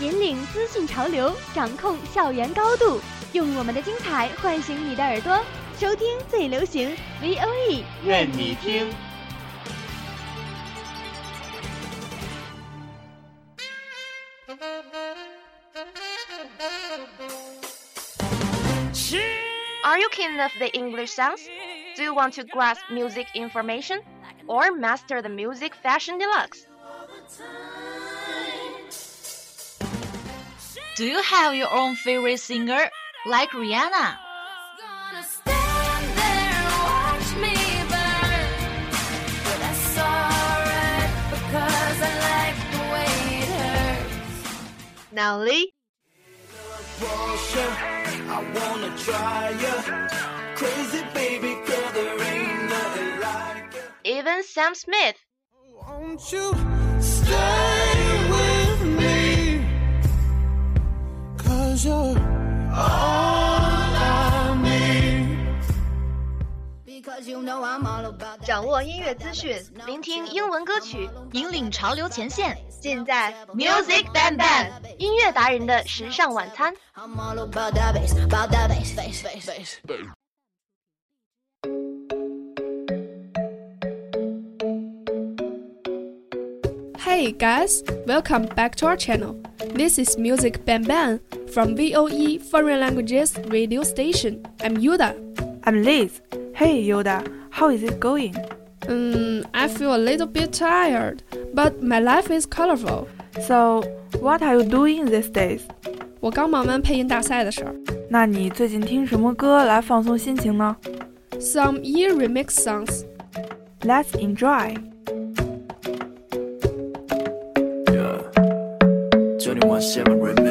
引领资讯潮流，掌控校园高度，用我们的精彩唤醒你的耳朵，收听最流行 V O E，愿你听。Are you keen of the English sounds? Do you want to grasp music information? Or master the music fashion deluxe? Do you have your own favorite singer, like Rihanna? Now Lee, I wanna try 掌握音乐资讯，聆听英文歌曲，引领潮流前线。尽在 Music Bang Bang 音乐达人的时尚晚餐。 I'm all about that bass, about that bass, bass, bass, bass. Hey guys, welcome back to our channel. This is Music Bang Bang from VOE Foreign Languages radio station. I'm Yuda. I'm Liz. Hey Yoda, how is it going? Um, I feel a little bit tired, but my life is colorful. So, what are you doing these days? 我刚忙完配音大赛的事儿那你最近听什么歌来放松心情呢，some E remix songs. Let's enjoy. Yeah. 21 7 remix.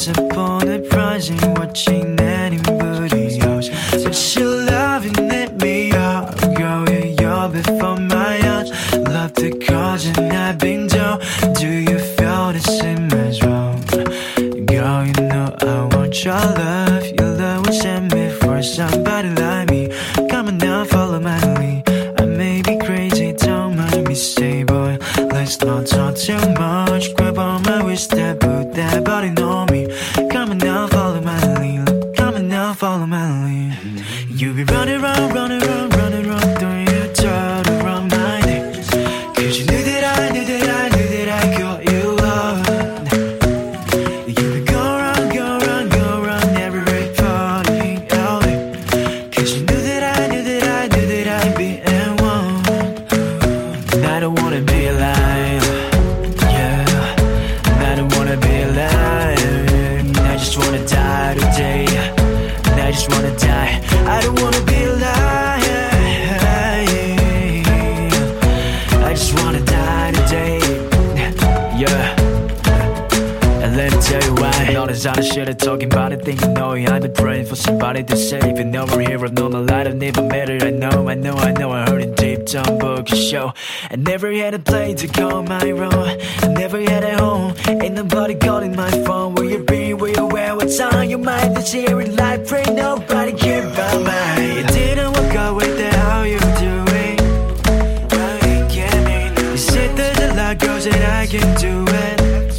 Eyes upon the prize ain't watching anybody else. But you're loving at me up, yeah, you're before my eyes. Love the cause and I've been down. Do you feel the same as well? Girl, you know I want love. Your love let me tell you why. All this other shit I'm talking about it Think you know it I've been praying for somebody to save And over here I've known a I've never it I know, I know, I know I heard it deep down book a show. I never had a plane to call my own. I never had a home. Ain't nobody calling my phone. Where you been, where you at, what's on your mind This here in life? Pray nobody care about mine. You didn't walk out with the how you doing. You there's a lot girls that I can do it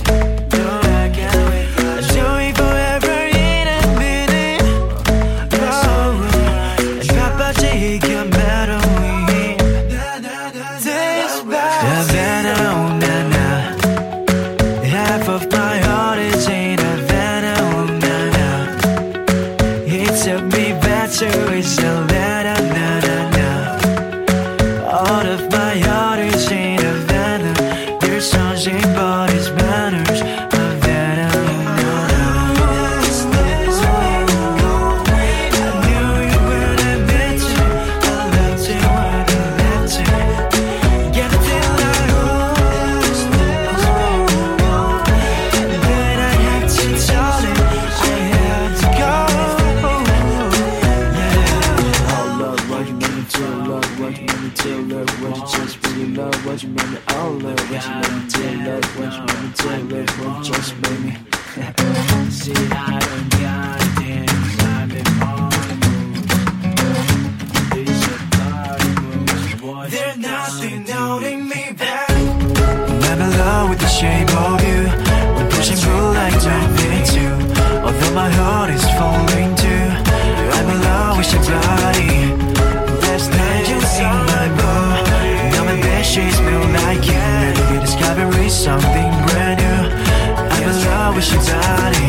let me tell love when she let me tell love when just me See, I don't got. I'm in my. These are dark moves. They're nothing holding me back. I'm in love with the shape of you. We're pushing through like don't need to. Although my heart is falling too. I'm in love with your body. something brand new. I'm in love with your body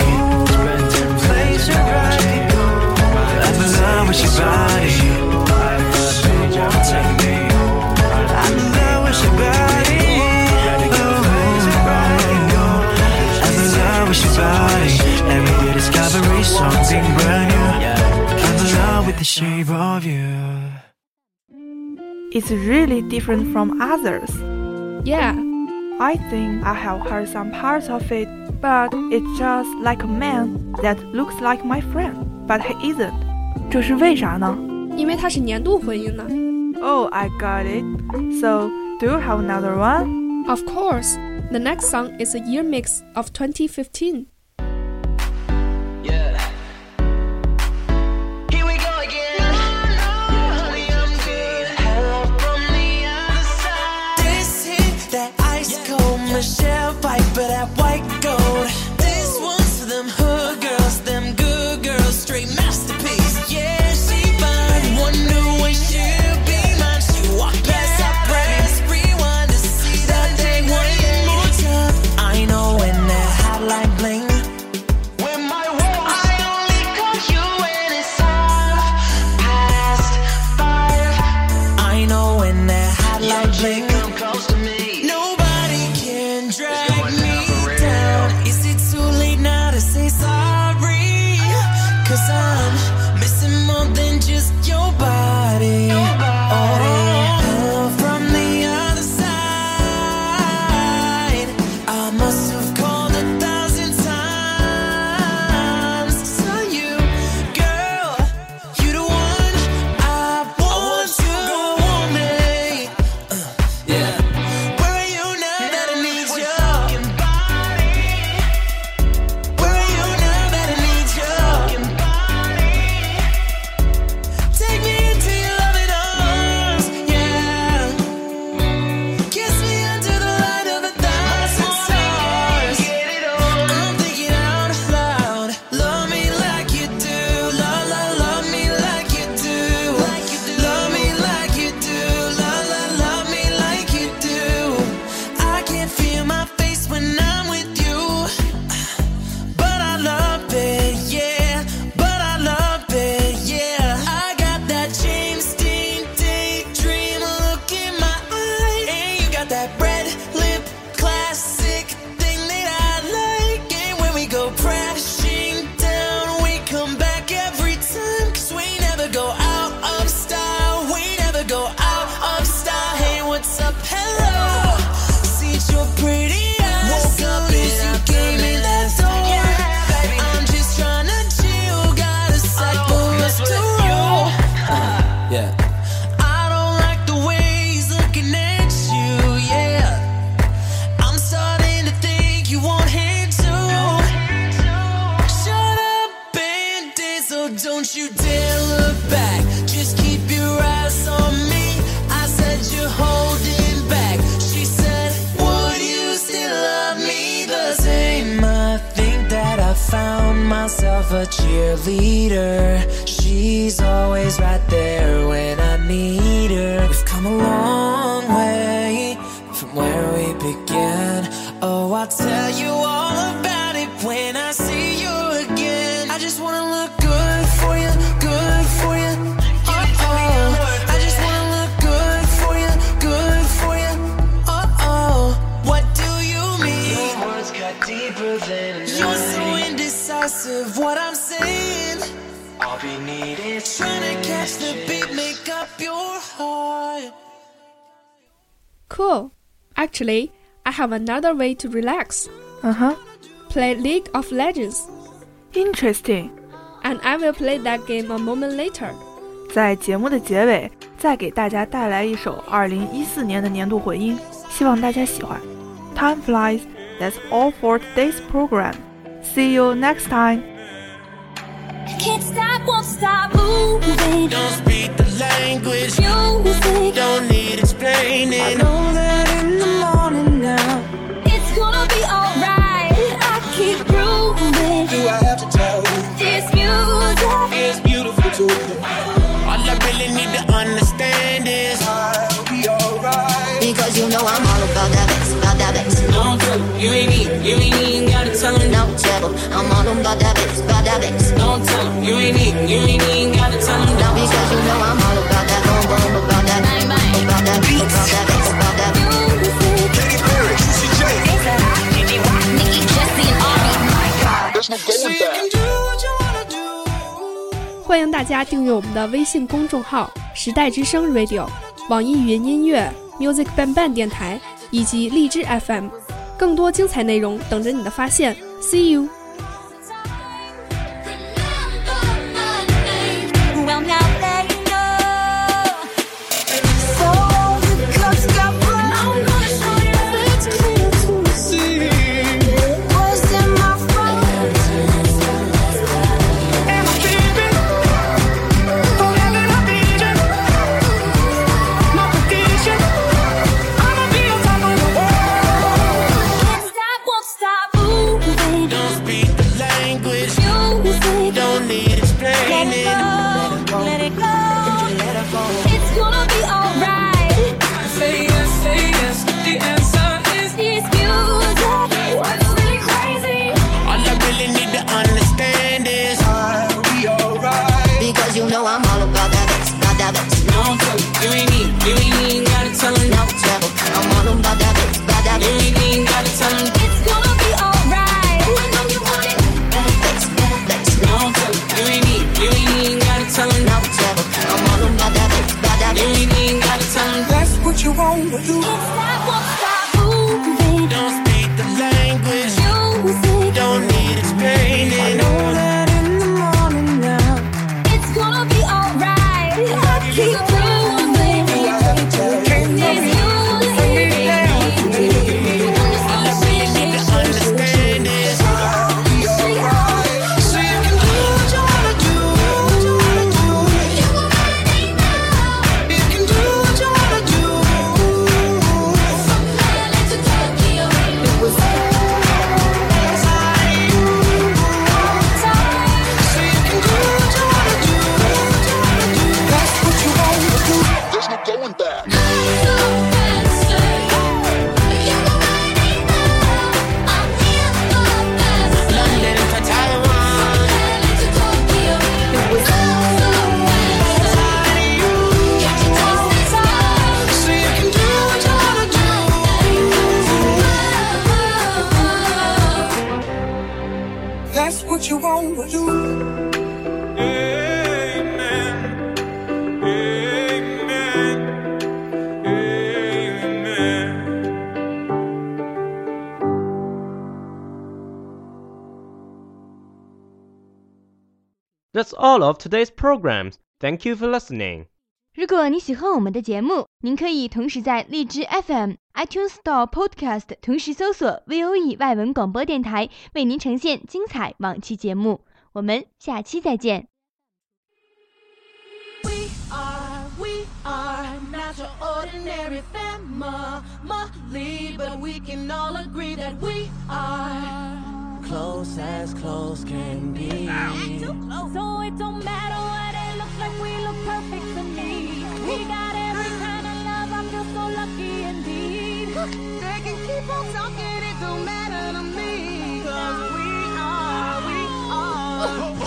Place your I'm in love with your body I'm in love with your body I'm in love with your body discovery something brand new. I'm in love with the shape of you. It's really different from others. Yeah. I think I have heard some parts of it, but it's just like a man that looks like my friend, but he isn't. 这是为啥呢因为它是年度混音呢。 ？Oh, I got it. So, do you have another one? Of course, the next song is a year mix of 2015. I know when that hotline bling. Come close to me. Cheerleader. She's always right there when I need her. We've come a long way from where we began. Oh, I'll tell you all Actually, I have another way to relax. 嗯哼 Play League of Legends, ，interesting。 and I will play that game a moment later. 在节目的结尾，再给大家带来一首2014年的年度混音，希望大家喜欢。Time flies. That's all for today's program. See you next time. Can't stop, won't stop moving. Don't speak the language, Music, don't need explaining. Beautiful too. All I really need to understand is I'll be alright. Because you know I'm all about that bass, about that bass. Don't tell him you ain't even, you ain't even gotta tell him. No trouble. I'm all about that bass, about that bass. Don't tell him you ain't even, you ain't even gotta tell him. Now because you know I'm all about that boom boom, about that Bang, bang. about that beat, about that bass, about that Katy Perry, Juicy J. Nicki, Jessie, and Ari. There's no going back. Do what you wanna do. 欢迎大家订阅我们的微信公众号“时代之声 Radio”、网易云音乐、Music Ban Ban 电台以及荔枝 FM，更多精彩内容等着你的发现。See you。You That's what you wanna do. Amen. Amen. Amen. That's all of today's programs. Thank you for listening. 如果你喜欢我们的节目，您可以同时在荔枝 FM、 iTunes Store Podcast 同时搜索 VOE 外文广播电台，为您呈现精彩往期节目。我们下期再见。They can keep on talking, it don't matter to me. Cause we are, we are. Oh,